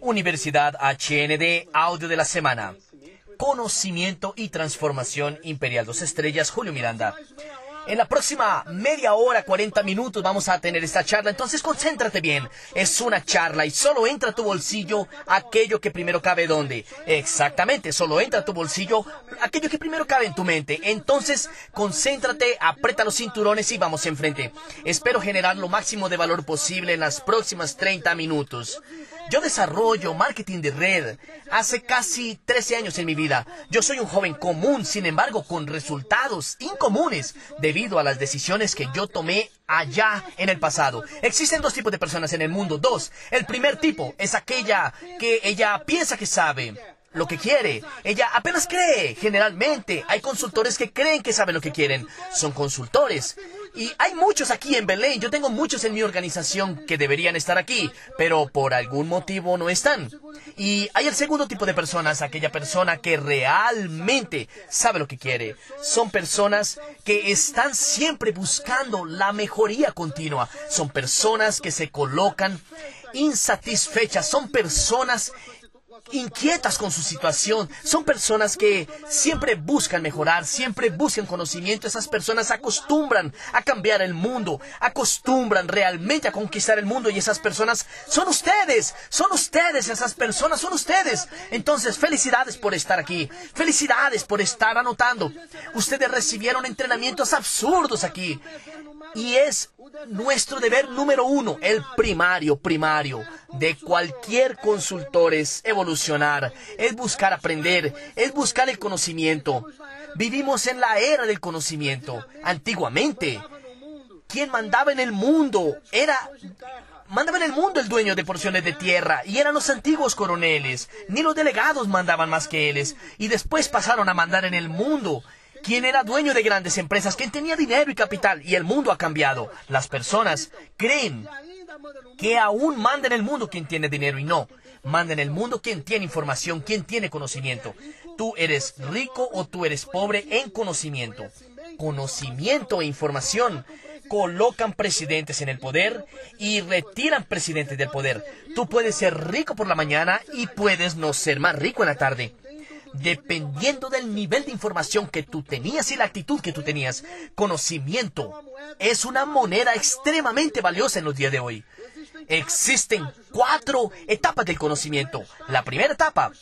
Universidad HND, audio de la semana. Conocimiento y transformación imperial. Dos estrellas, Julio Miranda. En la próxima media hora, 40 minutos vamos a tener esta charla, entonces concéntrate bien. Es una charla y solo entra a tu bolsillo aquello que primero cabe donde. Exactamente, solo entra a tu bolsillo aquello que primero cabe en tu mente. Entonces, concéntrate, aprieta los cinturones y vamos enfrente. Espero generar lo máximo de valor posible en las próximas 30 minutos. Yo desarrollo marketing de red hace casi 13 años en mi vida. Yo soy un joven común, sin embargo, con resultados incomunes debido a las decisiones que yo tomé allá en el pasado. Existen dos tipos de personas en el mundo. Dos. El primer tipo es aquella que ella piensa que sabe lo que quiere. Ella apenas cree. Generalmente hay consultores que creen que saben lo que quieren. Son consultores. Y hay muchos aquí en Belén. Yo tengo muchos en mi organización que deberían estar aquí, pero por algún motivo no están. Y hay el segundo tipo de personas, aquella persona que realmente sabe lo que quiere. Son personas que están siempre buscando la mejoría continua. Son personas que se colocan insatisfechas. Son personas inquietas con su situación. Son personas que siempre buscan mejorar, siempre buscan conocimiento. Esas personas acostumbran a cambiar el mundo, acostumbran realmente a conquistar el mundo y esas personas son ustedes, son ustedes, esas personas son ustedes. Entonces, felicidades por estar aquí, felicidades por estar anotando. Ustedes recibieron entrenamientos absurdos aquí. Y es nuestro deber número uno, el primario, primario, de cualquier consultor es es buscar aprender, es buscar el conocimiento. Vivimos en la era del conocimiento. Antiguamente, quien mandaba en el mundo era mandaba en el mundo el dueño de porciones de tierra, y eran los antiguos coroneles, ni los delegados mandaban más que ellos, y después pasaron a mandar en el mundo quien era dueño de grandes empresas, quien tenía dinero y capital, y el mundo ha cambiado. Las personas creen que aún manda en el mundo quien tiene dinero y no. Manda en el mundo quien tiene información, quien tiene conocimiento. Tú eres rico o tú eres pobre en conocimiento. Conocimiento e información colocan presidentes en el poder y retiran presidentes del poder. Tú puedes ser rico por la mañana y puedes no ser más rico en la tarde dependiendo del nivel de información que tú tenías y la actitud que tú tenías. Conocimiento es una moneda extremadamente valiosa en los días de hoy. Existen cuatro etapas del conocimiento. La primera etapa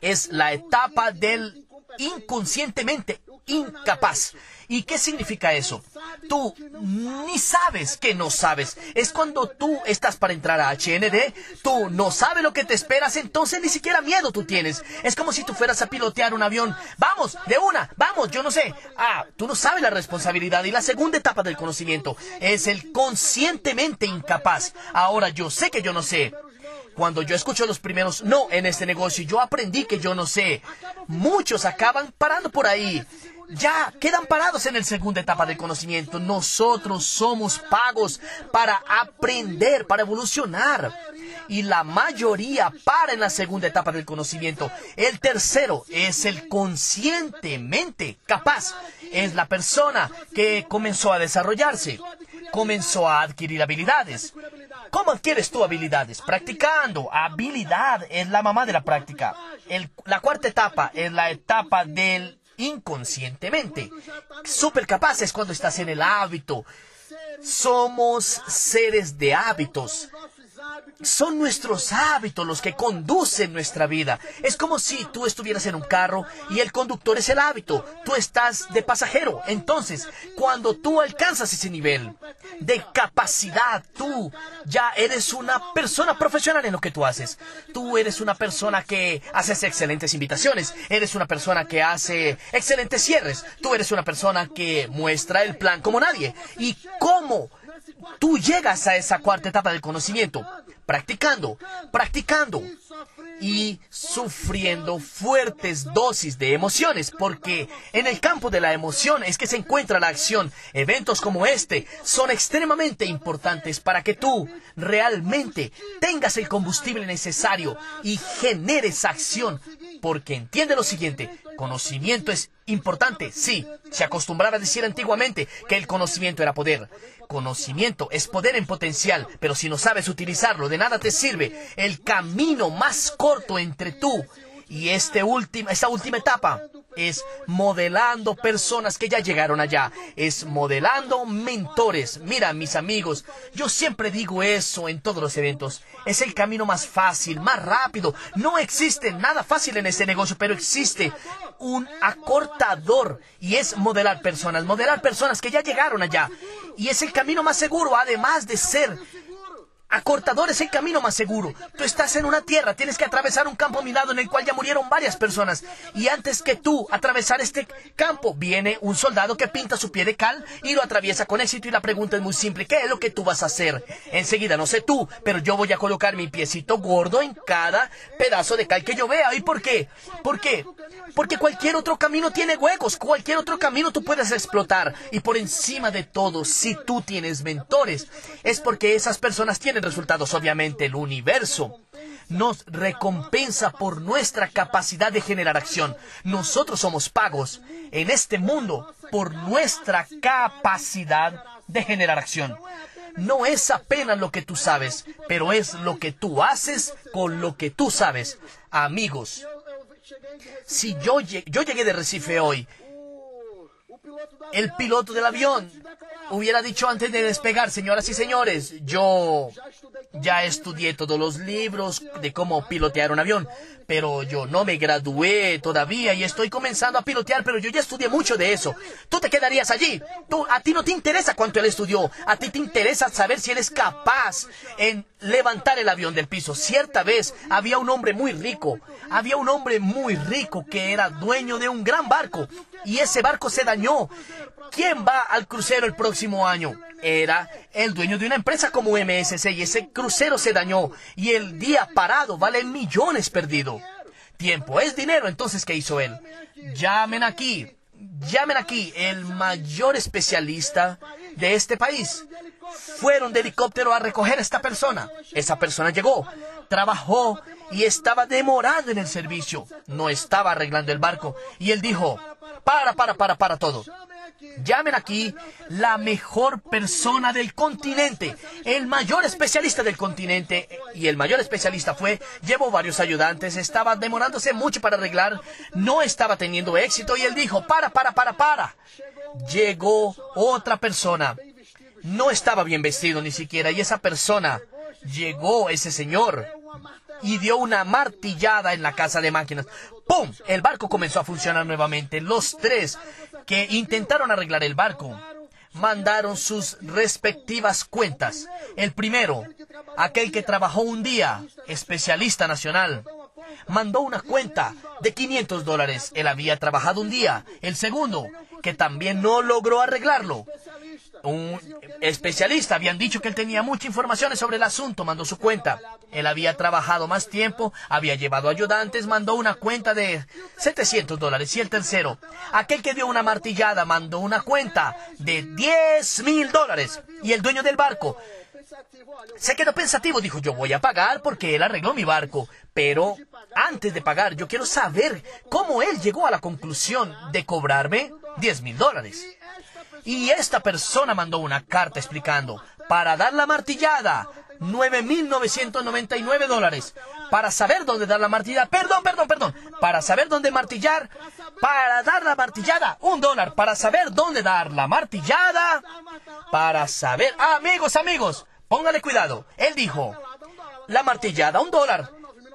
es la etapa del inconscientemente incapaz. ¿Y qué significa eso? Tú ni sabes que no sabes. Es cuando tú estás para entrar a HND, tú no sabes lo que te esperas, entonces ni siquiera miedo tú tienes. Es como si tú fueras a pilotear un avión. Vamos, de una, vamos, yo no sé. Ah, tú no sabes la responsabilidad. Y la segunda etapa del conocimiento es el conscientemente incapaz. Ahora yo sé que yo no sé cuando yo escucho los primeros no en este negocio, yo aprendí que yo no sé. Muchos acaban parando por ahí ya quedan parados en la segunda etapa del conocimiento. Nosotros somos pagos para aprender, para evolucionar. Y la mayoría para en la segunda etapa del conocimiento. El tercero es el conscientemente capaz. Es la persona que comenzó a desarrollarse, comenzó a adquirir habilidades. ¿Cómo adquieres tú habilidades? Practicando. Habilidad es la mamá de la práctica. la cuarta etapa es la etapa del inconscientemente. Súper capaces cuando estás en el hábito. Somos seres de hábitos. Son nuestros hábitos los que conducen nuestra vida. Es como si tú estuvieras en un carro y el conductor es el hábito. Tú estás de pasajero. Entonces, cuando tú alcanzas ese nivel de capacidad, tú ya eres una persona profesional en lo que tú haces. Tú eres una persona que haces excelentes invitaciones. Eres una persona que hace excelentes cierres. Tú eres una persona que muestra el plan como nadie. ¿Y cómo? Tú llegas a esa cuarta etapa del conocimiento, practicando, practicando y sufriendo fuertes dosis de emociones, porque en el campo de la emoción es que se encuentra la acción. Eventos como este son extremadamente importantes para que tú realmente tengas el combustible necesario y generes acción porque entiende lo siguiente, conocimiento es importante, sí, se acostumbraba a decir antiguamente que el conocimiento era poder. Conocimiento es poder en potencial, pero si no sabes utilizarlo, de nada te sirve. El camino más corto entre tú y este esta última etapa es modelando personas que ya llegaron allá, es modelando mentores. Mira, mis amigos, yo siempre digo eso en todos los eventos. Es el camino más fácil, más rápido. No existe nada fácil en este negocio, pero existe un acortador y es modelar personas, modelar personas que ya llegaron allá. Y es el camino más seguro, además de ser Acortador es el camino más seguro. Tú estás en una tierra, tienes que atravesar un campo minado en el cual ya murieron varias personas. Y antes que tú atravesar este campo, viene un soldado que pinta su pie de cal y lo atraviesa con éxito. Y la pregunta es muy simple, ¿qué es lo que tú vas a hacer? Enseguida, no sé tú, pero yo voy a colocar mi piecito gordo en cada pedazo de cal que yo vea. ¿Y por qué? ¿Por qué? Porque cualquier otro camino tiene huecos, cualquier otro camino tú puedes explotar. Y por encima de todo, si tú tienes mentores, es porque esas personas tienen resultados. Obviamente el universo nos recompensa por nuestra capacidad de generar acción. Nosotros somos pagos en este mundo por nuestra capacidad de generar acción. No es apenas lo que tú sabes, pero es lo que tú haces con lo que tú sabes. Amigos, si yo, yo llegué de Recife hoy, el piloto del avión hubiera dicho antes de despegar, señoras y señores, yo ya estudié todos los libros de cómo pilotear un avión, pero yo no me gradué todavía y estoy comenzando a pilotear, pero yo ya estudié mucho de eso. Tú te quedarías allí. Tú, a ti no te interesa cuánto él estudió, a ti te interesa saber si él es capaz en levantar el avión del piso. Cierta vez había un hombre muy rico, había un hombre muy rico que era dueño de un gran barco y ese barco se dañó. ¿Quién va al crucero el próximo año? Era el dueño de una empresa como MSC y ese crucero se dañó y el día parado vale millones perdido. Tiempo es dinero, entonces ¿qué hizo él? Llamen aquí, llamen aquí el mayor especialista de este país. Fueron de helicóptero a recoger a esta persona. Esa persona llegó, trabajó y estaba demorado en el servicio. No estaba arreglando el barco. Y él dijo, para, para, para, para todo. Llamen aquí la mejor persona del continente, el mayor especialista del continente. Y el mayor especialista fue, llevó varios ayudantes, estaba demorándose mucho para arreglar, no estaba teniendo éxito y él dijo, para, para, para, para. Llegó otra persona, no estaba bien vestido ni siquiera y esa persona, llegó ese señor y dio una martillada en la casa de máquinas. ¡Pum! El barco comenzó a funcionar nuevamente. Los tres que intentaron arreglar el barco mandaron sus respectivas cuentas. El primero, aquel que trabajó un día, especialista nacional, mandó una cuenta de 500 dólares. Él había trabajado un día. El segundo, que también no logró arreglarlo, un especialista habían dicho que él tenía mucha información sobre el asunto, mandó su cuenta. Él había trabajado más tiempo, había llevado ayudantes, mandó una cuenta de 700 dólares. Y el tercero, aquel que dio una martillada, mandó una cuenta de 10 mil dólares. Y el dueño del barco se quedó pensativo, dijo, yo voy a pagar porque él arregló mi barco. Pero antes de pagar, yo quiero saber cómo él llegó a la conclusión de cobrarme 10 mil dólares. Y esta persona mandó una carta explicando, para dar la martillada, 9.999 dólares. Para saber dónde dar la martillada, perdón, perdón, perdón. Para saber dónde martillar, para dar la martillada, un dólar. Para saber dónde dar la martillada, para saber... amigos, amigos, póngale cuidado. Él dijo, la martillada, un dólar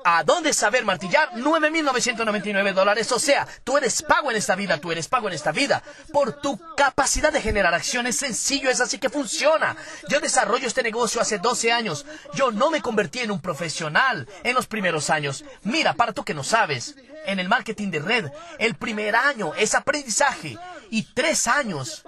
a dónde saber martillar 9.999 dólares. O sea, tú eres pago en esta vida, tú eres pago en esta vida por tu capacidad de generar acciones. Sencillo, es así que funciona. Yo desarrollo este negocio hace 12 años. Yo no me convertí en un profesional en los primeros años. Mira, para tú que no sabes, en el marketing de red, el primer año es aprendizaje y tres años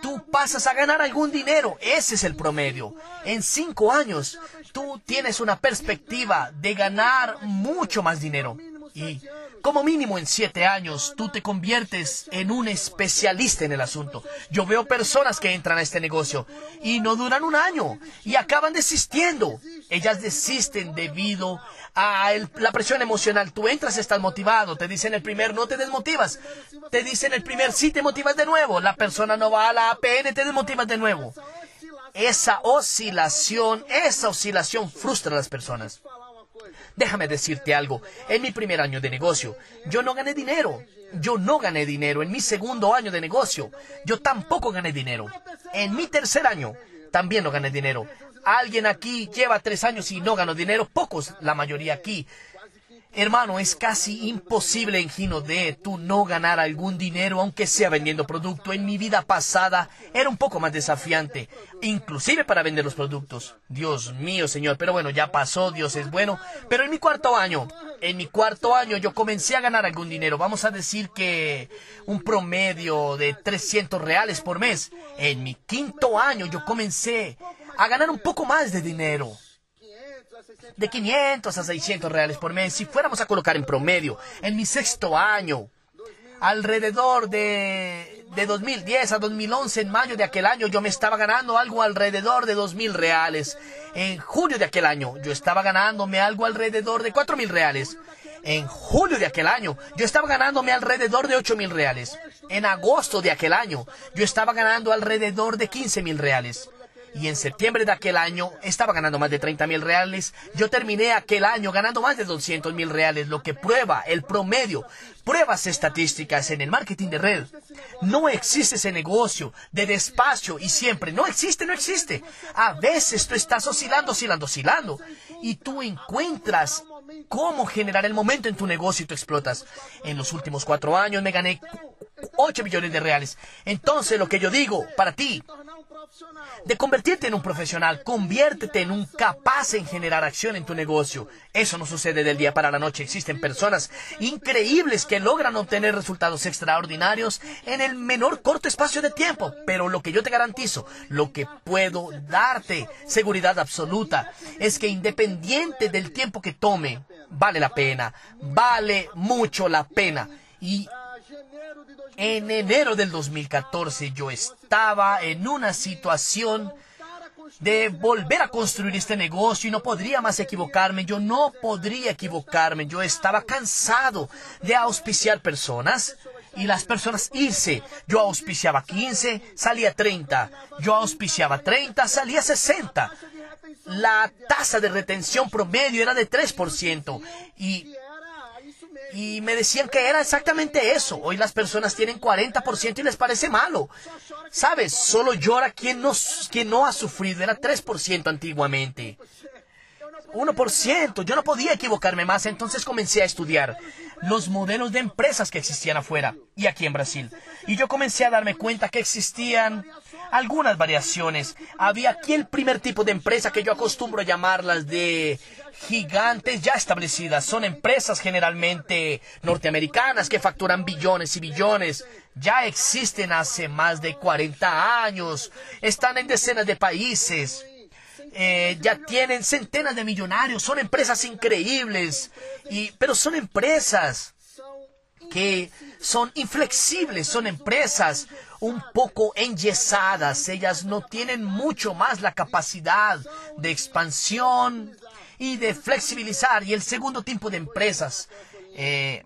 tú pasas a ganar algún dinero. Ese es el promedio. En cinco años tú tienes una perspectiva de ganar mucho más dinero. Y como mínimo en siete años, tú te conviertes en un especialista en el asunto. Yo veo personas que entran a este negocio y no duran un año y acaban desistiendo. Ellas desisten debido a la presión emocional. Tú entras, estás motivado. Te dicen el primer no te desmotivas. Te dicen el primer sí te motivas de nuevo. La persona no va a la APN, te desmotivas de nuevo. Esa oscilación, esa oscilación frustra a las personas. Déjame decirte algo. En mi primer año de negocio, yo no gané dinero. Yo no gané dinero. En mi segundo año de negocio, yo tampoco gané dinero. En mi tercer año, también no gané dinero. Alguien aquí lleva tres años y no ganó dinero. Pocos, la mayoría aquí. Hermano, es casi imposible en Gino de tú no ganar algún dinero, aunque sea vendiendo producto. En mi vida pasada era un poco más desafiante, inclusive para vender los productos. Dios mío, Señor, pero bueno, ya pasó, Dios es bueno. Pero en mi cuarto año, en mi cuarto año yo comencé a ganar algún dinero. Vamos a decir que un promedio de 300 reales por mes. En mi quinto año yo comencé a ganar un poco más de dinero de 500 a 600 reales por mes, si fuéramos a colocar en promedio, en mi sexto año, alrededor de, de 2010 a 2011, en mayo de aquel año, yo me estaba ganando algo alrededor de 2.000 reales. En junio de aquel año, yo estaba ganándome algo alrededor de 4.000 reales. En julio de aquel año, yo estaba ganándome alrededor de 8.000 reales. En agosto de aquel año, yo estaba ganando alrededor de 15.000 reales y en septiembre de aquel año estaba ganando más de 30 mil reales. Yo terminé aquel año ganando más de 200 mil reales, lo que prueba el promedio, pruebas estadísticas en el marketing de red. No existe ese negocio de despacio y siempre. No existe, no existe. A veces tú estás oscilando, oscilando, oscilando y tú encuentras cómo generar el momento en tu negocio y tú explotas. En los últimos cuatro años me gané 8 millones de reales. Entonces lo que yo digo para ti de convertirte en un profesional, conviértete en un capaz en generar acción en tu negocio. Eso no sucede del día para la noche. Existen personas increíbles que logran obtener resultados extraordinarios en el menor corto espacio de tiempo. Pero lo que yo te garantizo, lo que puedo darte seguridad absoluta, es que independiente del tiempo que tome, vale la pena, vale mucho la pena. Y en enero del 2014 yo estaba en una situación de volver a construir este negocio y no podría más equivocarme, yo no podría equivocarme, yo estaba cansado de auspiciar personas y las personas irse. Yo auspiciaba 15, salía 30, yo auspiciaba 30, salía 60. La tasa de retención promedio era de 3% y y me decían que era exactamente eso. Hoy las personas tienen 40% y les parece malo. ¿Sabes? Solo llora quien no, quien no ha sufrido. Era 3% antiguamente. 1%. Yo no podía equivocarme más, entonces comencé a estudiar los modelos de empresas que existían afuera y aquí en Brasil. Y yo comencé a darme cuenta que existían algunas variaciones. Había aquí el primer tipo de empresa que yo acostumbro a llamarlas de gigantes ya establecidas. Son empresas generalmente norteamericanas que facturan billones y billones. Ya existen hace más de 40 años. Están en decenas de países. Eh, ya tienen centenas de millonarios. Son empresas increíbles. Y, pero son empresas que son inflexibles, son empresas un poco enyesadas, ellas no tienen mucho más la capacidad de expansión y de flexibilizar. Y el segundo tipo de empresas, eh,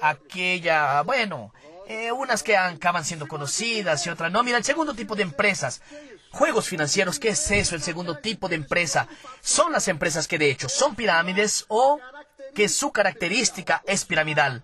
aquella, bueno, eh, unas que acaban siendo conocidas y otras no. Mira, el segundo tipo de empresas, juegos financieros, ¿qué es eso? El segundo tipo de empresa son las empresas que de hecho son pirámides o que su característica es piramidal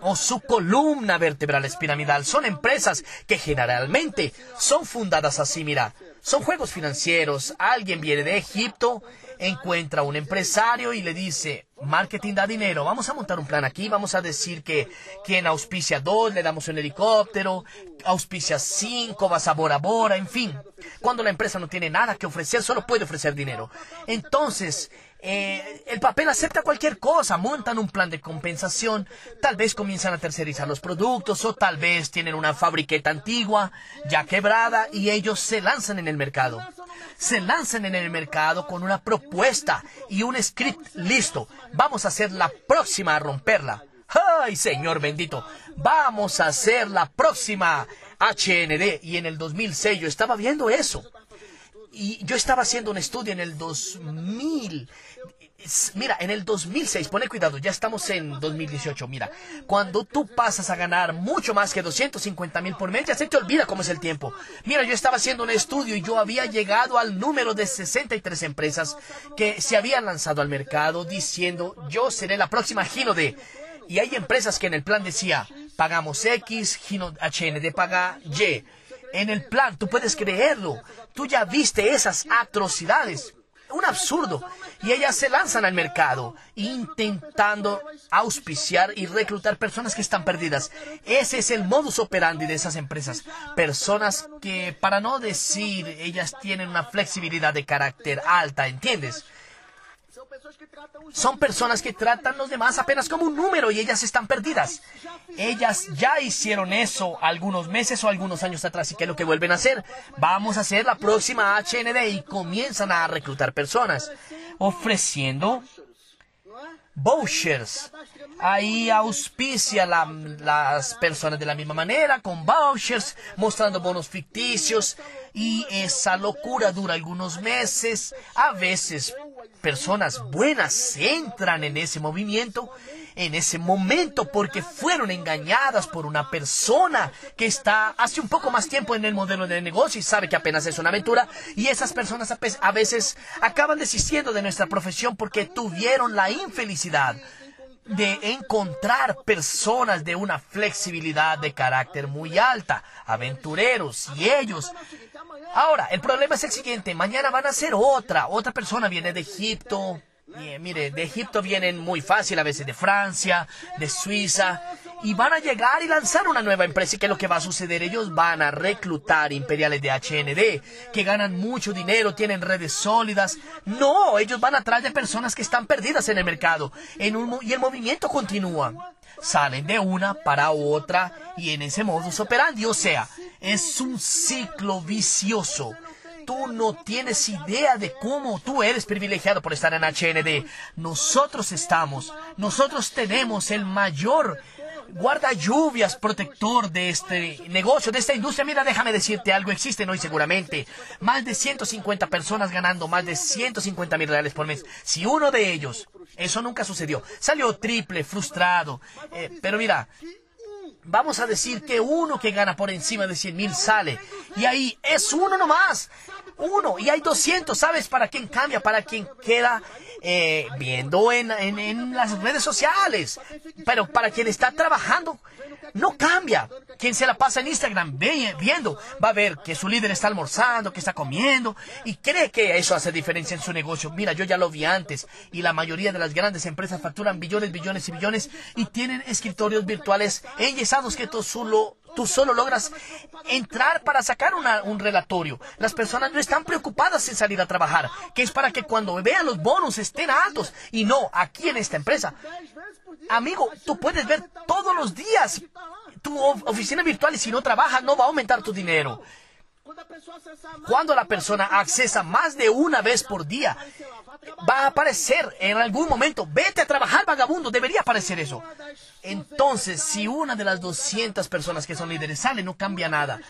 o su columna vertebral es piramidal. Son empresas que generalmente son fundadas así, mira, son juegos financieros. Alguien viene de Egipto, encuentra a un empresario y le dice, marketing da dinero, vamos a montar un plan aquí, vamos a decir que quien auspicia dos, le damos un helicóptero, auspicia cinco, vas a Bora Bora, en fin. Cuando la empresa no tiene nada que ofrecer, solo puede ofrecer dinero. Entonces, eh, el papel acepta cualquier cosa, montan un plan de compensación, tal vez comienzan a tercerizar los productos o tal vez tienen una fabriqueta antigua ya quebrada y ellos se lanzan en el mercado. Se lanzan en el mercado con una propuesta y un script listo. Vamos a ser la próxima a romperla. ¡Ay, Señor bendito! Vamos a ser la próxima HND. Y en el 2006 yo estaba viendo eso. Y yo estaba haciendo un estudio en el 2000. Mira, en el 2006, pone cuidado, ya estamos en 2018. Mira, cuando tú pasas a ganar mucho más que 250 mil por mes, ya se te olvida cómo es el tiempo. Mira, yo estaba haciendo un estudio y yo había llegado al número de 63 empresas que se habían lanzado al mercado diciendo, yo seré la próxima Gino de y hay empresas que en el plan decía, pagamos X, HND paga Y. En el plan, tú puedes creerlo. Tú ya viste esas atrocidades. Un absurdo. Y ellas se lanzan al mercado intentando auspiciar y reclutar personas que están perdidas. Ese es el modus operandi de esas empresas. Personas que, para no decir, ellas tienen una flexibilidad de carácter alta, ¿entiendes? Son personas que tratan a los demás apenas como un número y ellas están perdidas. Ellas ya hicieron eso algunos meses o algunos años atrás y ¿qué es lo que vuelven a hacer? Vamos a hacer la próxima HND y comienzan a reclutar personas ofreciendo vouchers. Ahí auspicia las personas de la misma manera, con vouchers, mostrando bonos ficticios. Y esa locura dura algunos meses. A veces personas buenas entran en ese movimiento, en ese momento, porque fueron engañadas por una persona que está hace un poco más tiempo en el modelo de negocio y sabe que apenas es una aventura. Y esas personas a veces acaban desistiendo de nuestra profesión porque tuvieron la infelicidad de encontrar personas de una flexibilidad de carácter muy alta, aventureros, y ellos Ahora, el problema es el siguiente. Mañana van a ser otra. Otra persona viene de Egipto. Y, mire, de Egipto vienen muy fácil, a veces de Francia, de Suiza. Y van a llegar y lanzar una nueva empresa. ¿Y qué es lo que va a suceder? Ellos van a reclutar imperiales de HND, que ganan mucho dinero, tienen redes sólidas. No, ellos van a traer de personas que están perdidas en el mercado. En un, y el movimiento continúa. Salen de una para otra y en ese modus operandi. O sea, es un ciclo vicioso. Tú no tienes idea de cómo tú eres privilegiado por estar en HND. Nosotros estamos, nosotros tenemos el mayor guarda lluvias protector de este negocio, de esta industria. Mira, déjame decirte algo, existen hoy seguramente más de 150 personas ganando más de 150 mil reales por mes. Si uno de ellos, eso nunca sucedió, salió triple, frustrado, eh, pero mira, Vamos a decir que uno que gana por encima de 100 mil sale. Y ahí es uno nomás. Uno. Y hay 200. ¿Sabes para quién cambia? Para quien queda eh, viendo en, en, las redes sociales. Pero para quien está trabajando, no cambia. Quien se la pasa en Instagram viendo, va a ver que su líder está almorzando, que está comiendo, y cree que eso hace diferencia en su negocio. Mira, yo ya lo vi antes, y la mayoría de las grandes empresas facturan billones, billones y billones, y tienen escritorios virtuales enyesados que tú solo tú solo logras entrar para sacar un relatorio. Las personas no están preocupadas en salir a trabajar, que es para que cuando vean los bonos estén altos. Y no, aquí en esta empresa. Amigo, tú puedes ver todos los días tu oficina virtual y si no trabajas no va a aumentar tu dinero. Cuando la persona accesa más de una vez por día, va a aparecer en algún momento, vete a trabajar vagabundo, debería aparecer eso. Entonces, si una de las 200 personas que son líderes sale, no cambia nada.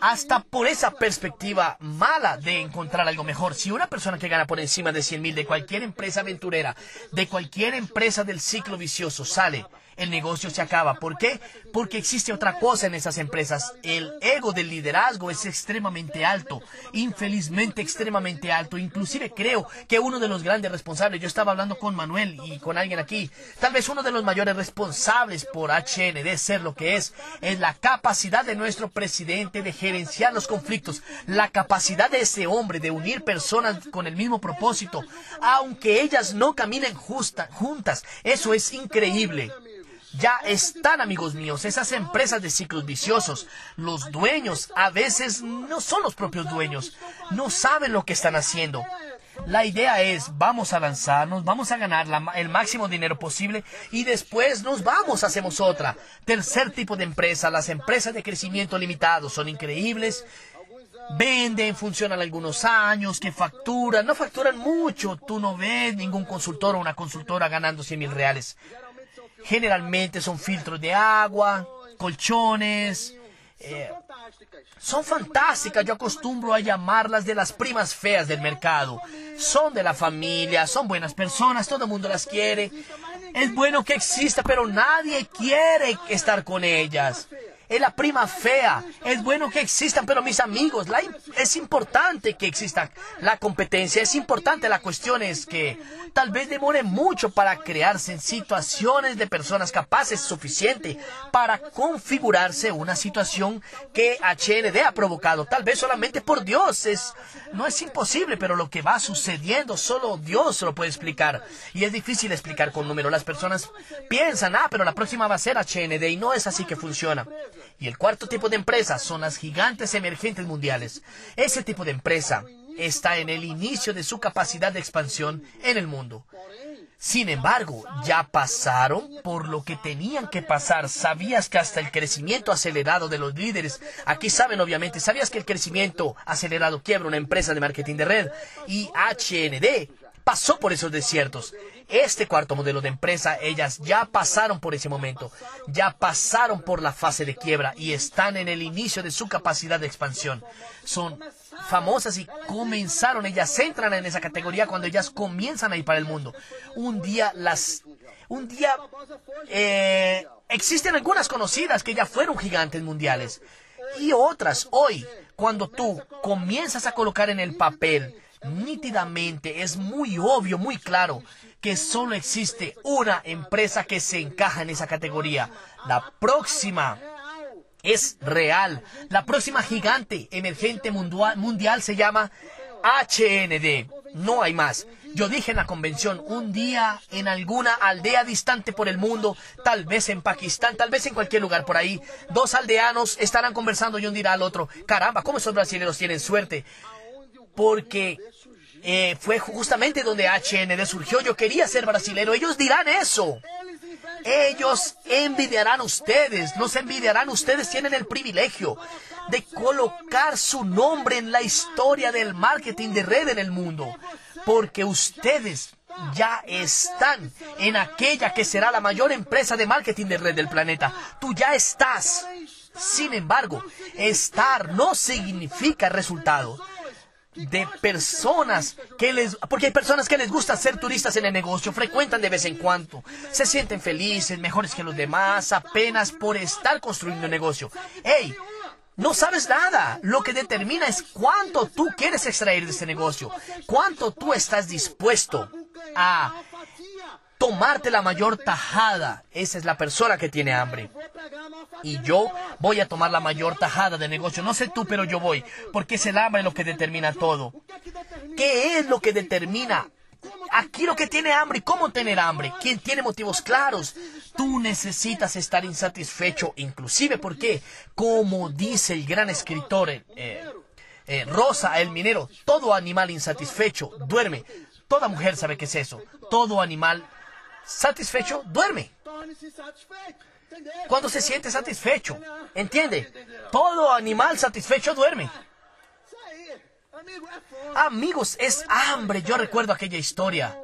Hasta por esa perspectiva mala de encontrar algo mejor. Si una persona que gana por encima de 100 mil de cualquier empresa aventurera, de cualquier empresa del ciclo vicioso, sale el negocio se acaba. ¿Por qué? Porque existe otra cosa en esas empresas. El ego del liderazgo es extremadamente alto, infelizmente extremadamente alto. Inclusive creo que uno de los grandes responsables, yo estaba hablando con Manuel y con alguien aquí, tal vez uno de los mayores responsables por HND ser lo que es, es la capacidad de nuestro presidente de gerenciar los conflictos, la capacidad de ese hombre de unir personas con el mismo propósito, aunque ellas no caminen justa, juntas. Eso es increíble. Ya están, amigos míos, esas empresas de ciclos viciosos. Los dueños a veces no son los propios dueños. No saben lo que están haciendo. La idea es, vamos a lanzarnos, vamos a ganar el máximo dinero posible y después nos vamos, hacemos otra. Tercer tipo de empresa, las empresas de crecimiento limitado son increíbles. Venden, funcionan algunos años, que facturan, no facturan mucho. Tú no ves ningún consultor o una consultora ganando 100 mil reales. Generalmente son filtros de agua, colchones, eh, son fantásticas, yo acostumbro a llamarlas de las primas feas del mercado. Son de la familia, son buenas personas, todo el mundo las quiere. Es bueno que exista, pero nadie quiere estar con ellas es la prima fea. Es bueno que existan, pero mis amigos, es importante que exista la competencia. Es importante. La cuestión es que tal vez demore mucho para crearse en situaciones de personas capaces suficiente para configurarse una situación que HND ha provocado. Tal vez solamente por Dios. Es, no es imposible, pero lo que va sucediendo solo Dios lo puede explicar. Y es difícil explicar con números. Las personas piensan, ah, pero la próxima va a ser HND y no es así que funciona. Y el cuarto tipo de empresa son las gigantes emergentes mundiales. Ese tipo de empresa está en el inicio de su capacidad de expansión en el mundo. Sin embargo, ya pasaron por lo que tenían que pasar. ¿Sabías que hasta el crecimiento acelerado de los líderes, aquí saben obviamente, ¿sabías que el crecimiento acelerado quiebra una empresa de marketing de red? Y HND pasó por esos desiertos. Este cuarto modelo de empresa, ellas ya pasaron por ese momento, ya pasaron por la fase de quiebra y están en el inicio de su capacidad de expansión. Son famosas y comenzaron, ellas entran en esa categoría cuando ellas comienzan a ir para el mundo. Un día las, un día, eh, existen algunas conocidas que ya fueron gigantes mundiales y otras hoy, cuando tú comienzas a colocar en el papel nítidamente, es muy obvio, muy claro, que solo existe una empresa que se encaja en esa categoría. La próxima es real. La próxima gigante emergente mundial, se llama HND. No hay más. Yo dije en la convención, un día en alguna aldea distante por el mundo, tal vez en Pakistán, tal vez en cualquier lugar por ahí, dos aldeanos estarán conversando y un dirá al otro, caramba, ¿cómo esos brasileños tienen suerte? Porque eh, fue justamente donde HND surgió. Yo quería ser brasilero. Ellos dirán eso. Ellos envidiarán ustedes, nos envidiarán ustedes, tienen el privilegio de colocar su nombre en la historia del marketing de red en el mundo, porque ustedes ya están en aquella que será la mayor empresa de marketing de red del planeta. Tú ya estás. Sin embargo, estar no significa resultado de personas que les, porque hay personas que les gusta ser turistas en el negocio, frecuentan de vez en cuando, se sienten felices, mejores que los demás, apenas por estar construyendo negocio. ¡Hey! No sabes nada. Lo que determina es cuánto tú quieres extraer de este negocio, cuánto tú estás dispuesto a tomarte la mayor tajada. Esa es la persona que tiene hambre. Y yo voy a tomar la mayor tajada de negocio. No sé tú, pero yo voy. Porque es el hambre lo que determina todo. ¿Qué es lo que determina? Aquí lo que tiene hambre cómo tener hambre. ¿Quién tiene motivos claros? Tú necesitas estar insatisfecho, inclusive porque, como dice el gran escritor eh, eh, Rosa, el minero, todo animal insatisfecho duerme. Toda mujer sabe qué es eso. Todo animal satisfecho, duerme. Cuando se siente satisfecho, ¿entiende? Todo animal satisfecho duerme. Amigos, es hambre. Yo recuerdo aquella historia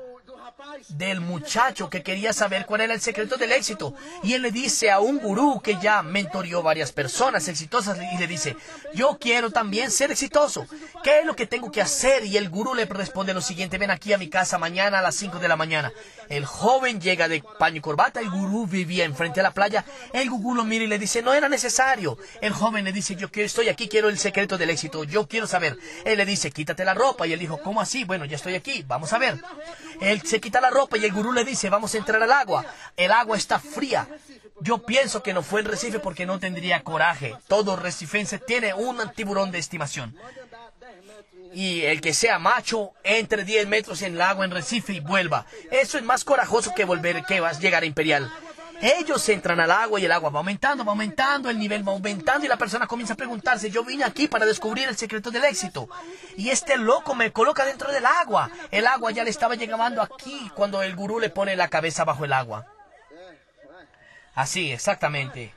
del muchacho que quería saber cuál era el secreto del éxito. Y él le dice a un gurú que ya mentorió varias personas exitosas y le dice, yo quiero también ser exitoso. ¿Qué es lo que tengo que hacer? Y el gurú le responde lo siguiente, ven aquí a mi casa mañana a las 5 de la mañana. El joven llega de paño y corbata, el gurú vivía enfrente de la playa, el gurú lo mira y le dice, no era necesario. El joven le dice, yo estoy aquí, quiero el secreto del éxito, yo quiero saber. Él le dice, quítate la ropa. Y él dijo, ¿cómo así? Bueno, ya estoy aquí, vamos a ver. Él se quita la ropa y el gurú le dice, vamos a entrar al agua. El agua está fría. Yo pienso que no fue el Recife porque no tendría coraje. Todo recifense tiene un tiburón de estimación. Y el que sea macho entre 10 metros en el agua en Recife y vuelva. Eso es más corajoso que volver, que vas a llegar a Imperial. Ellos entran al agua y el agua va aumentando, va aumentando, el nivel va aumentando y la persona comienza a preguntarse, yo vine aquí para descubrir el secreto del éxito. Y este loco me coloca dentro del agua. El agua ya le estaba llegando aquí cuando el gurú le pone la cabeza bajo el agua. Así, exactamente.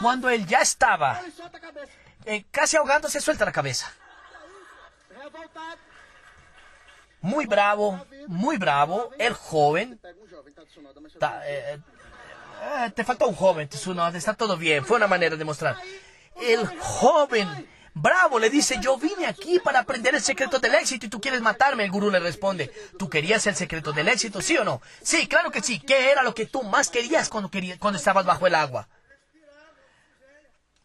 Cuando él ya estaba eh, casi ahogándose, suelta la cabeza. Muy bravo, muy bravo, el joven. Eh, eh, te faltó un joven, Tsunoda, está todo bien, fue una manera de mostrar. El joven Bravo, le dice, yo vine aquí para aprender el secreto del éxito y tú quieres matarme. El gurú le responde, ¿tú querías el secreto del éxito, sí o no? Sí, claro que sí. ¿Qué era lo que tú más querías cuando, querías, cuando estabas bajo el agua?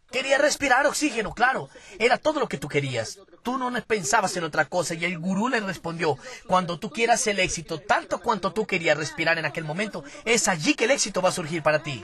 Quería respirar oxígeno, claro. Era todo lo que tú querías. Tú no pensabas en otra cosa y el gurú le respondió, cuando tú quieras el éxito, tanto cuanto tú querías respirar en aquel momento, es allí que el éxito va a surgir para ti.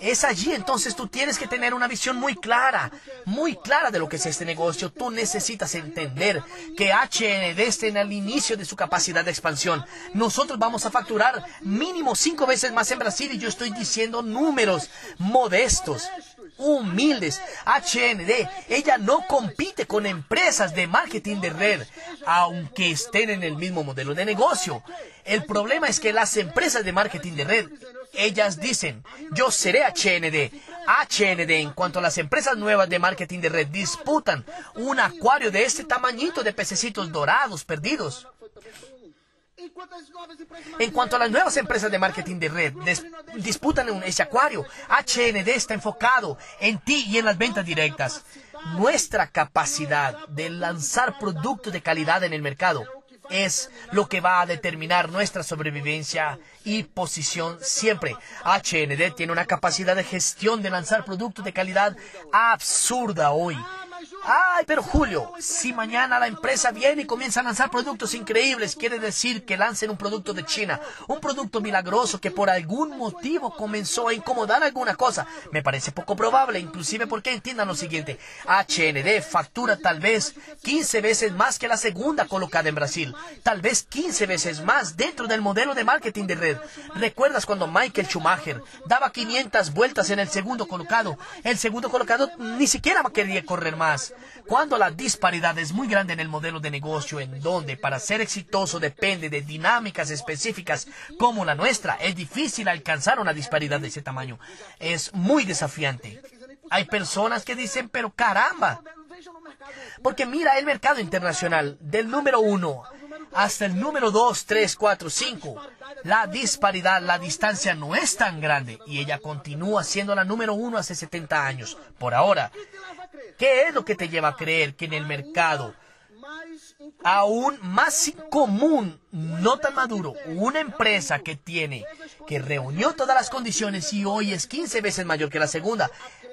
Es allí entonces tú tienes que tener una visión muy clara, muy clara de lo que es este negocio. Tú necesitas entender que HND está en el inicio de su capacidad de expansión. Nosotros vamos a facturar mínimo cinco veces más en Brasil y yo estoy diciendo números modestos humildes. HND, ella no compite con empresas de marketing de red, aunque estén en el mismo modelo de negocio. El problema es que las empresas de marketing de red ellas dicen, yo seré HND. HND, en cuanto a las empresas nuevas de marketing de red, disputan un acuario de este tamañito de pececitos dorados perdidos. En cuanto a las nuevas empresas de marketing de red, disputan ese acuario. HND está enfocado en ti y en las ventas directas. Nuestra capacidad de lanzar productos de calidad en el mercado es lo que va a determinar nuestra sobrevivencia y posición siempre. HND tiene una capacidad de gestión de lanzar productos de calidad absurda hoy. Ay, pero Julio, si mañana la empresa viene y comienza a lanzar productos increíbles, quiere decir que lancen un producto de China, un producto milagroso que por algún motivo comenzó a incomodar alguna cosa. Me parece poco probable, inclusive porque entiendan lo siguiente, HND factura tal vez 15 veces más que la segunda colocada en Brasil, tal vez 15 veces más dentro del modelo de marketing de red. ¿Recuerdas cuando Michael Schumacher daba 500 vueltas en el segundo colocado? El segundo colocado ni siquiera quería correr más. Cuando la disparidad es muy grande en el modelo de negocio, en donde para ser exitoso depende de dinámicas específicas como la nuestra, es difícil alcanzar una disparidad de ese tamaño. Es muy desafiante. Hay personas que dicen, pero caramba, porque mira el mercado internacional, del número uno hasta el número dos, tres, cuatro, cinco. La disparidad, la distancia no es tan grande y ella continúa siendo la número uno hace 70 años. Por ahora, ¿Qué es lo que te lleva a creer que en el mercado aún más común, no tan maduro, una empresa que tiene, que reunió todas las condiciones y hoy es 15 veces mayor que la segunda,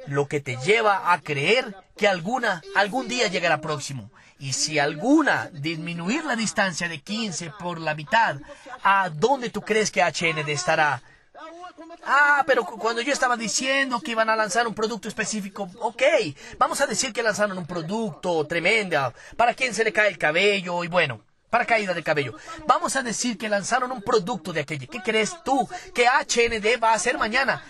lo que te lleva a creer que alguna algún día llegará próximo. Y si alguna disminuir la distancia de 15 por la mitad, ¿a dónde tú crees que HND estará? Ah, pero cuando yo estaba diciendo que iban a lanzar un producto específico, ok, vamos a decir que lanzaron un producto tremendo, para quien se le cae el cabello y bueno, para caída de cabello. Vamos a decir que lanzaron un producto de aquello. ¿Qué crees tú que HND va a hacer mañana?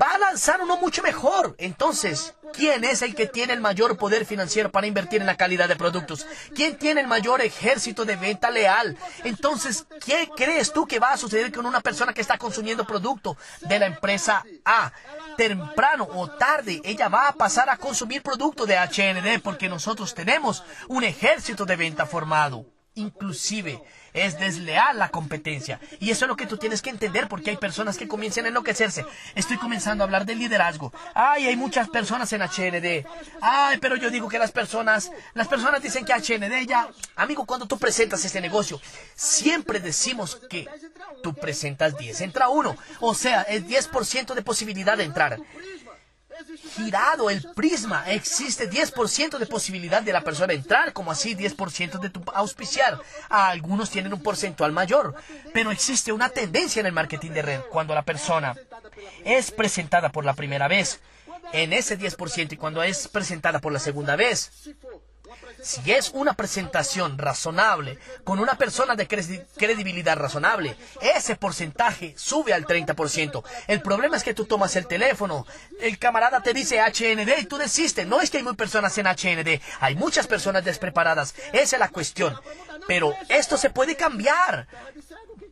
Va a lanzar uno mucho mejor. Entonces, ¿quién es el que tiene el mayor poder financiero para invertir en la calidad de productos? ¿Quién tiene el mayor ejército de venta leal? Entonces, ¿qué crees tú que va a suceder con una persona que está consumiendo producto de la empresa A? Temprano o tarde, ella va a pasar a consumir producto de HND porque nosotros tenemos un ejército de venta formado. Inclusive, es desleal la competencia. Y eso es lo que tú tienes que entender porque hay personas que comienzan a enloquecerse. Estoy comenzando a hablar del liderazgo. Ay, hay muchas personas en HND. Ay, pero yo digo que las personas, las personas dicen que HND ya, amigo, cuando tú presentas este negocio, siempre decimos que tú presentas 10, entra uno. O sea, es 10% de posibilidad de entrar girado el prisma, existe 10% de posibilidad de la persona entrar, como así 10% de tu auspiciar. algunos tienen un porcentual mayor, pero existe una tendencia en el marketing de red. Cuando la persona es presentada por la primera vez, en ese 10% y cuando es presentada por la segunda vez, Si es una presentación razonable, con una persona de credibilidad razonable, ese porcentaje sube al 30%. El problema es que tú tomas el teléfono, el camarada te dice HND y tú desistes. No es que hay muy personas en HND, hay muchas personas despreparadas. Esa es la cuestión. Pero esto se puede cambiar.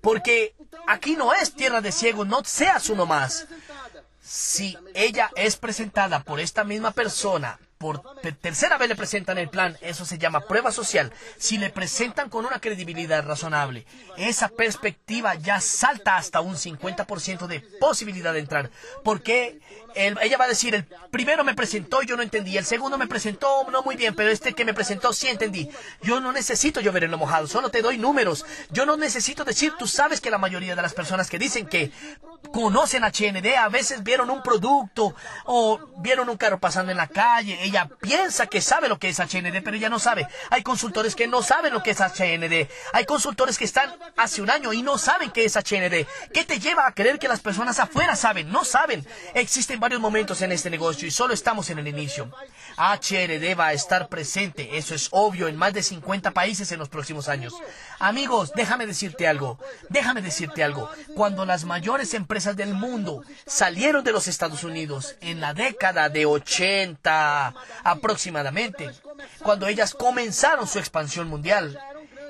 Porque aquí no es tierra de ciego, no seas uno más. Si ella es presentada por esta misma persona por tercera vez le presentan el plan, eso se llama prueba social. Si le presentan con una credibilidad razonable, esa perspectiva ya salta hasta un 50% de posibilidad de entrar. Porque ella va a decir, el primero me presentó y yo no entendí, el segundo me presentó no muy bien, pero este que me presentó sí entendí. Yo no necesito llover en lo mojado, solo te doy números. Yo no necesito decir, tú sabes que la mayoría de las personas que dicen que conocen a HND a veces vieron un producto o vieron un carro pasando en la calle ella piensa que sabe lo que es HND, pero ella no sabe. Hay consultores que no saben lo que es HND. Hay consultores que están hace un año y no saben qué es HND. ¿Qué te lleva a creer que las personas afuera saben? No saben. Existen varios momentos en este negocio y solo estamos en el inicio. HND va a estar presente, eso es obvio, en más de 50 países en los próximos años. Amigos, déjame decirte algo. Déjame decirte algo. Cuando las mayores empresas del mundo salieron de los Estados Unidos en la década de 80, aproximadamente, cuando ellas comenzaron su expansión mundial.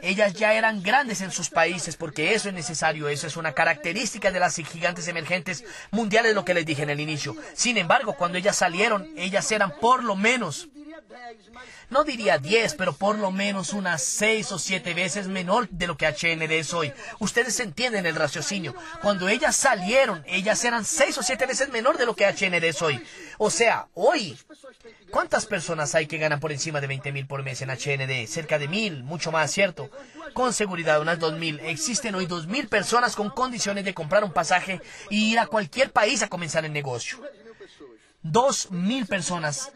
Ellas ya eran grandes en sus países porque eso es necesario, eso es una característica de las gigantes emergentes mundiales, lo que les dije en el inicio. Sin embargo, cuando ellas salieron, ellas eran por lo menos no diría 10, pero por lo menos unas 6 o 7 veces menor de lo que HND es hoy. Ustedes entienden el raciocinio. Cuando ellas salieron, ellas eran 6 o 7 veces menor de lo que HND es hoy. O sea, hoy, ¿cuántas personas hay que ganan por encima de 20 mil por mes en HND? Cerca de mil, mucho más, ¿cierto? Con seguridad, unas 2 mil. Existen hoy 2 mil personas con condiciones de comprar un pasaje y ir a cualquier país a comenzar el negocio. 2 mil personas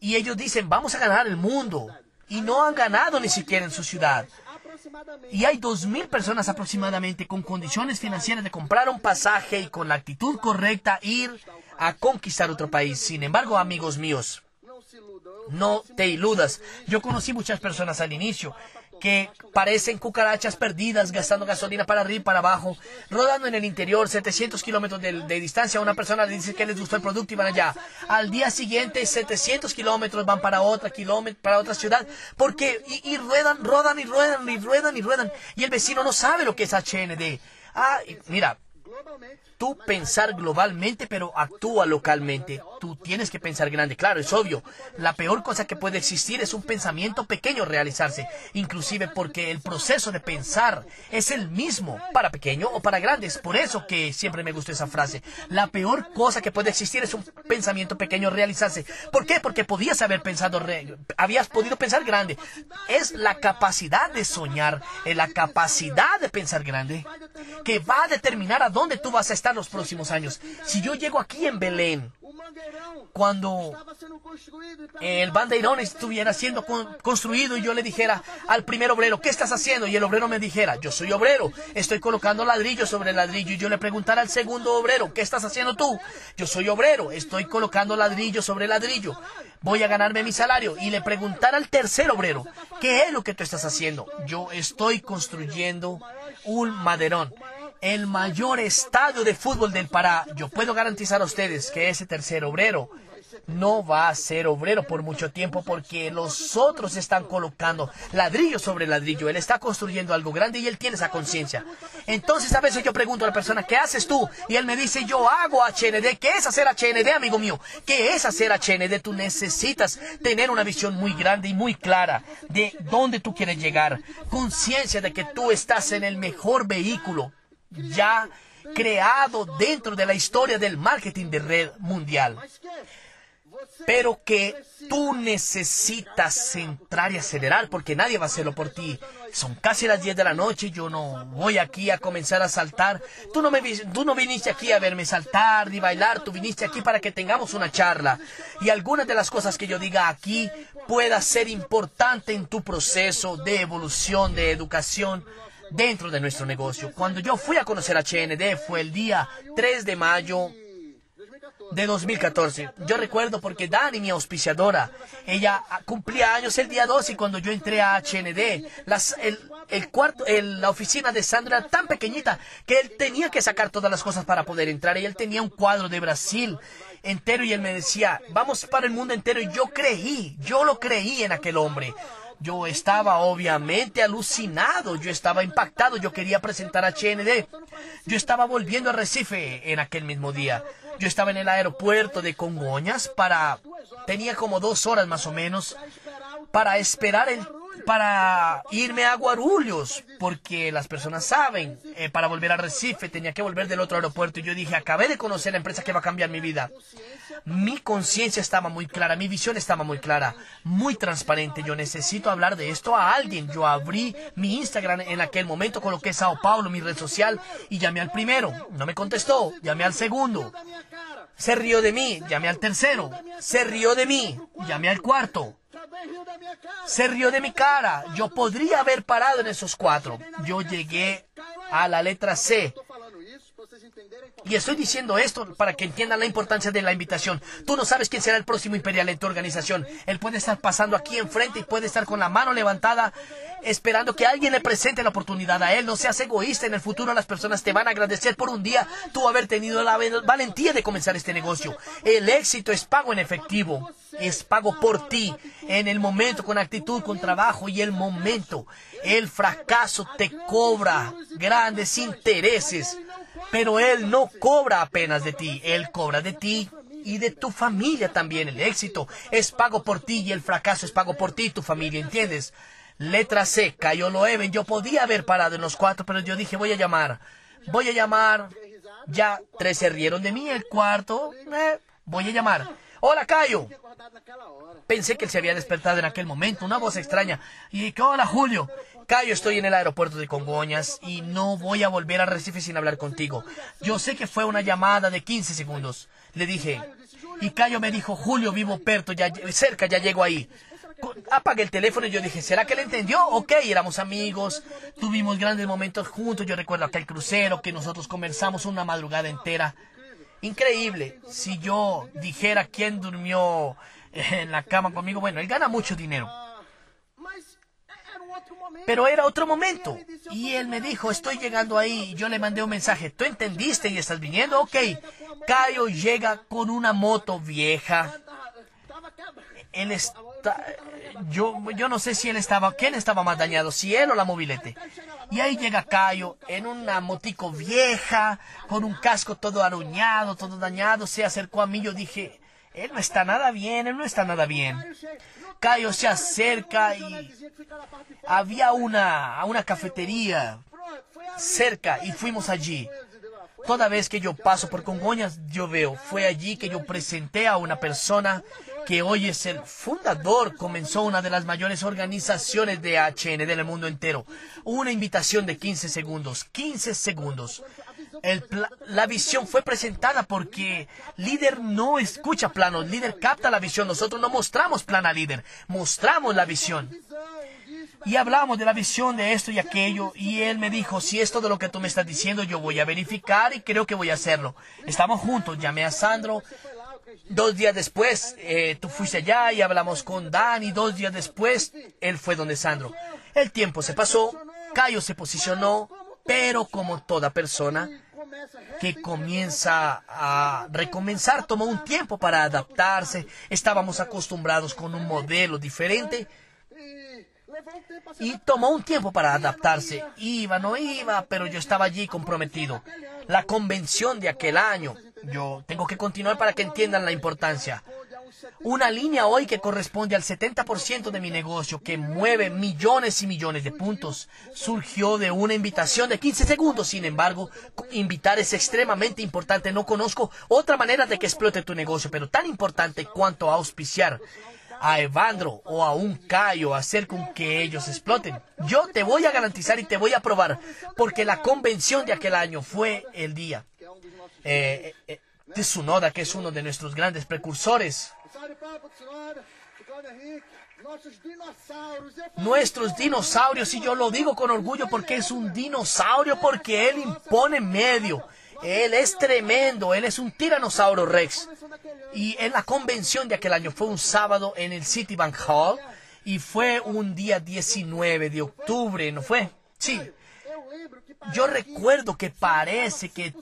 y ellos dicen, vamos a ganar el mundo. Y no han ganado ni siquiera en su ciudad. Y hay dos mil personas aproximadamente con condiciones financieras de comprar un pasaje y con la actitud correcta ir a conquistar otro país. Sin embargo, amigos míos, no te iludas. Yo conocí muchas personas al inicio que parecen cucarachas perdidas gastando gasolina para arriba y para abajo, rodando en el interior 700 kilómetros de, distancia. Una persona le dice que les gustó el producto y van allá. Al día siguiente 700 kilómetros van para otra kilómetro, para otra ciudad, porque y, ruedan, rodan y ruedan y ruedan y ruedan y el vecino no sabe lo que es HND. Ah, mira, tú pensar globalmente, pero actúa localmente. Tú tienes que pensar grande, claro, es obvio. La peor cosa que puede existir es un pensamiento pequeño realizarse, inclusive porque el proceso de pensar es el mismo para pequeño o para grandes. Por eso que siempre me gusta esa frase. La peor cosa que puede existir es un pensamiento pequeño realizarse. ¿Por qué? Porque podías haber pensado, habías podido pensar grande. Es la capacidad de soñar, es la capacidad de pensar grande que va a determinar a dónde tú vas a estar los próximos años. Si yo llego aquí en Belén, cuando el bandeirón estuviera siendo construido y yo le dijera al primer obrero, ¿qué estás haciendo? Y el obrero me dijera, yo soy obrero, estoy colocando ladrillo sobre ladrillo. Y yo le preguntara al segundo obrero, ¿qué estás haciendo tú? Yo soy obrero, estoy colocando ladrillo sobre ladrillo. Voy a ganarme mi salario. Y le preguntara al tercer obrero, ¿qué es lo que tú estás haciendo? Yo estoy construyendo un maderón el mayor estadio de fútbol del Pará. Yo puedo garantizar a ustedes que ese tercer obrero no va a ser obrero por mucho tiempo porque los otros están colocando ladrillo sobre ladrillo. Él está construyendo algo grande y él tiene esa conciencia. Entonces a veces yo pregunto a la persona, ¿qué haces tú? Y él me dice, yo hago HND. ¿Qué es hacer HND, amigo mío? ¿Qué es hacer HND? Tú necesitas tener una visión muy grande y muy clara de dónde tú quieres llegar. Conciencia de que tú estás en el mejor vehículo ya creado dentro de la historia del marketing de red mundial. Pero que tú necesitas centrar y acelerar porque nadie va a hacerlo por ti. Son casi las 10 de la noche, yo no voy aquí a comenzar a saltar. Tú no, me, viniste aquí a verme saltar ni bailar, tú viniste aquí para que tengamos una charla. Y algunas de las cosas que yo diga aquí pueda ser importante en tu proceso de evolución, de educación dentro de nuestro negocio. Cuando yo fui a conocer a HND fue el día 3 de mayo de 2014. Yo recuerdo porque Dani, mi auspiciadora, ella cumplía años el día 2 y cuando yo entré a HND, las, el, cuarto, el, la oficina de Sandro era tan pequeñita que él tenía que sacar todas las cosas para poder entrar y él tenía un cuadro de Brasil entero y él me decía, vamos para el mundo entero y yo creí, yo lo creí en aquel hombre. Yo estaba obviamente alucinado, yo estaba impactado, yo quería presentar a HND. Yo estaba volviendo a Recife en aquel mismo día. Yo estaba en el aeropuerto de Congoñas para... Tenía como dos horas más o menos para esperar el para irme a Guarulhos, porque las personas saben, eh, para volver a Recife tenía que volver del otro aeropuerto y yo dije, acabé de conocer la empresa que va a cambiar mi vida. Mi conciencia estaba muy clara, mi visión estaba muy clara, muy transparente. Yo necesito hablar de esto a alguien. Yo abrí mi Instagram en aquel momento, coloqué Sao Paulo, mi red social, y llamé al primero. No me contestó, llamé al segundo. Se rió de mí, llamé al tercero. Se rió de mí, llamé al cuarto. Se rió de mi cara. Yo podría haber parado en esos cuatro. Yo llegué a la letra C. Y estoy diciendo esto para que entiendan la importancia de la invitación. Tú no sabes quién será el próximo imperial en tu organización. Él puede estar pasando aquí enfrente y puede estar con la mano levantada esperando que alguien le presente la oportunidad a él. No seas egoísta. En el futuro las personas te van a agradecer por un día tú haber tenido la valentía de comenzar este negocio. El éxito es pago en efectivo. Es pago por ti. En el momento, con actitud, con trabajo y el momento. El fracaso te cobra grandes intereses. Pero Él no cobra apenas de ti, Él cobra de ti y de tu familia también. El éxito es pago por ti y el fracaso es pago por ti tu familia, ¿entiendes? Letra C, cayó lo Even. Yo podía haber parado en los cuatro, pero yo dije, voy a llamar. Voy a llamar. Ya tres se rieron de mí, el cuarto, eh, voy a llamar. Hola, Cayo. Pensé que él se había despertado en aquel momento, una voz extraña. Y que hola, Julio. Cayo, estoy en el aeropuerto de Congoñas y no voy a volver a Recife sin hablar contigo. Yo sé que fue una llamada de 15 segundos. Le dije, y Cayo me dijo, Julio, vivo perto, ya, cerca, ya llego ahí. Apagué el teléfono y yo dije, ¿será que él entendió? Ok, éramos amigos, tuvimos grandes momentos juntos. Yo recuerdo aquel crucero que nosotros conversamos una madrugada entera. Increíble. Si yo dijera quién durmió en la cama conmigo, bueno, él gana mucho dinero. Pero era otro momento. Y él me dijo, estoy llegando ahí. Yo le mandé un mensaje. ¿Tú entendiste y estás viniendo? Ok. Cayo llega con una moto vieja. Él está... Yo, yo no sé si él estaba... ¿Quién estaba más dañado? Si él o la mobilete. Y ahí llega Cayo en una motico vieja, con un casco todo aruñado, todo dañado. Se acercó a mí. Yo dije, él no está nada bien, él no está nada bien. Cayo se acerca y había una, una cafetería cerca y fuimos allí. Toda vez que yo paso por Congoñas, yo veo, fue allí que yo presenté a una persona que hoy es el fundador, comenzó una de las mayores organizaciones de HN del mundo entero. Una invitación de 15 segundos, 15 segundos la visión fue presentada porque líder no escucha planos, líder capta la visión. Nosotros no mostramos plan a líder, mostramos la visión. Y hablamos de la visión de esto y aquello. Y él me dijo, si esto de lo que tú me estás diciendo, yo voy a verificar y creo que voy a hacerlo. Estamos juntos, llamé a Sandro. Dos días después, eh, tú fuiste allá y hablamos con Dani. Dos días después, él fue donde Sandro. El tiempo se pasó, Cayo se posicionó, pero como toda persona, que comienza a recomenzar. Tomó un tiempo para adaptarse. Estábamos acostumbrados con un modelo diferente. Y tomó un tiempo para adaptarse. Iba, no iba, pero yo estaba allí comprometido. La convención de aquel año. Yo tengo que continuar para que entiendan la importancia. Una línea hoy que corresponde al 70% de mi negocio, que mueve millones y millones de puntos, surgió de una invitación de 15 segundos. Sin embargo, invitar es extremadamente importante. No conozco otra manera de que explote tu negocio, pero tan importante cuanto auspiciar a Evandro o a un Cayo hacer con que ellos exploten. Yo te voy a garantizar y te voy a probar, porque la convención de aquel año fue el día. Eh, eh, de Sunoda, que es uno de nuestros grandes precursores. Nuestros dinosaurios, y yo lo digo con orgullo porque es un dinosaurio, porque él impone medio. Él es tremendo, él es un tiranosaurio rex. Y en la convención de aquel año fue un sábado en el Citibank Hall y fue un día 19 de octubre, ¿no fue? Sí. Yo recuerdo que parece que,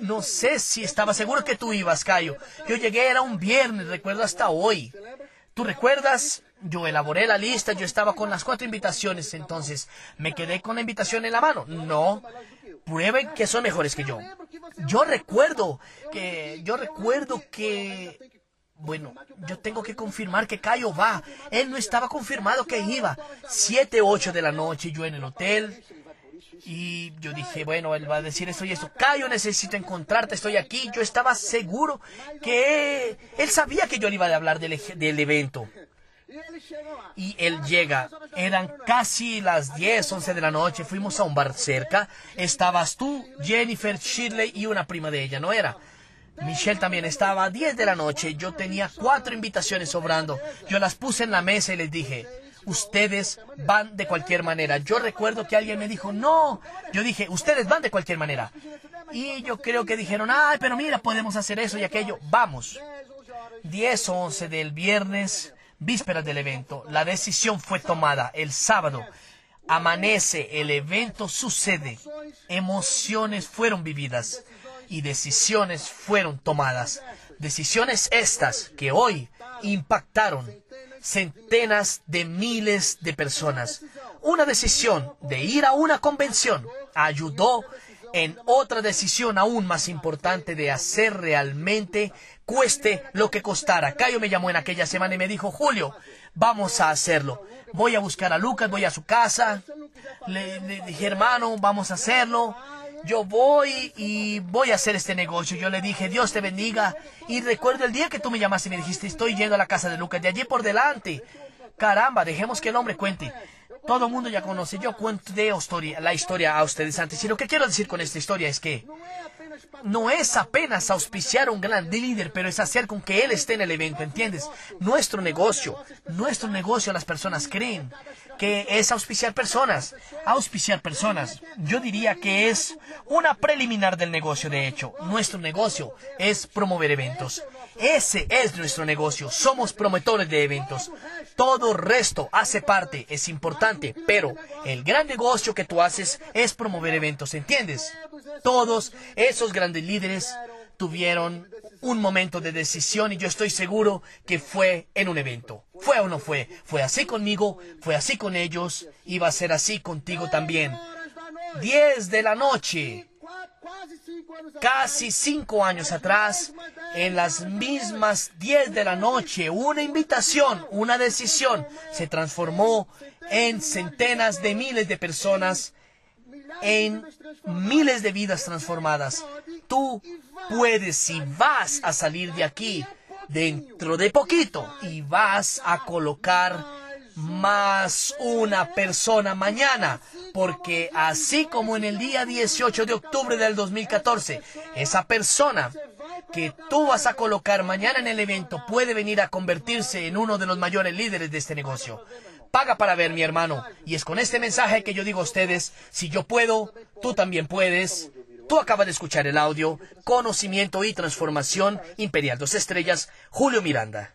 no sé si estaba seguro que tú ibas, Cayo. Yo llegué, era un viernes, recuerdo hasta hoy. ¿Tú recuerdas? Yo elaboré la lista, yo estaba con las cuatro invitaciones, entonces me quedé con la invitación en la mano. No, prueben que son mejores que yo. Yo recuerdo que, yo recuerdo que, bueno, yo tengo que confirmar que Cayo va. Él no estaba confirmado que iba. Siete, ocho de la noche, yo en el hotel. Y yo dije, bueno, él va a decir esto y esto. Cayo, necesito encontrarte, estoy aquí. Yo estaba seguro que él sabía que yo le iba a hablar del, del evento. Y él llega. Eran casi las 10, 11 de la noche. Fuimos a un bar cerca. Estabas tú, Jennifer, Shirley y una prima de ella, ¿no era? Michelle también estaba a 10 de la noche. Yo tenía cuatro invitaciones sobrando. Yo las puse en la mesa y les dije, ustedes van de cualquier manera. Yo recuerdo que alguien me dijo, no. Yo dije, ustedes van de cualquier manera. Y yo creo que dijeron, ay, pero mira, podemos hacer eso y aquello. Vamos. 10 o 11 del viernes vísperas del evento, la decisión fue tomada el sábado. Amanece, el evento sucede, emociones fueron vividas y decisiones fueron tomadas. Decisiones estas que hoy impactaron centenas de miles de personas. Una decisión de ir a una convención ayudó en otra decisión aún más importante de hacer realmente cueste lo que costara. Cayo me llamó en aquella semana y me dijo, Julio, vamos a hacerlo. Voy a buscar a Lucas, voy a su casa. Le, dije, hermano, vamos a hacerlo. Yo voy y voy a hacer este negocio. Yo le dije, Dios te bendiga. Y recuerdo el día que tú me llamaste y me dijiste, estoy yendo a la casa de Lucas, de allí por delante. Caramba, dejemos que el hombre cuente. Todo el mundo ya conoce. Yo cuento la historia a ustedes antes. Y lo que quiero decir con esta historia es que no es apenas auspiciar a un gran líder, pero es hacer con que él esté en el evento, ¿entiendes? Nuestro negocio, nuestro negocio las personas creen que es auspiciar personas. Auspiciar personas, yo diría que es una preliminar del negocio, de hecho. Nuestro negocio es promover eventos. Ese es nuestro negocio. Somos promotores de eventos. Todo resto hace parte, es importante, pero el gran negocio que tú haces es promover eventos, ¿entiendes? Todos esos grandes líderes tuvieron un momento de decisión y yo estoy seguro que fue en un evento. ¿Fue o no fue? Fue así conmigo, fue así con ellos y va a ser así contigo también. Diez de la noche, casi cinco años atrás, en las mismas diez de la noche, una invitación, una decisión se transformó en centenas de miles de personas en miles de vidas transformadas. Tú puedes y vas a salir de aquí dentro de poquito y vas a colocar más una persona mañana, porque así como en el día 18 de octubre del 2014, esa persona que tú vas a colocar mañana en el evento puede venir a convertirse en uno de los mayores líderes de este negocio paga para ver, mi hermano. Y es con este mensaje que yo digo a ustedes, si yo puedo, tú también puedes. Tú acabas de escuchar el audio Conocimiento y Transformación Imperial Dos Estrellas, Julio Miranda.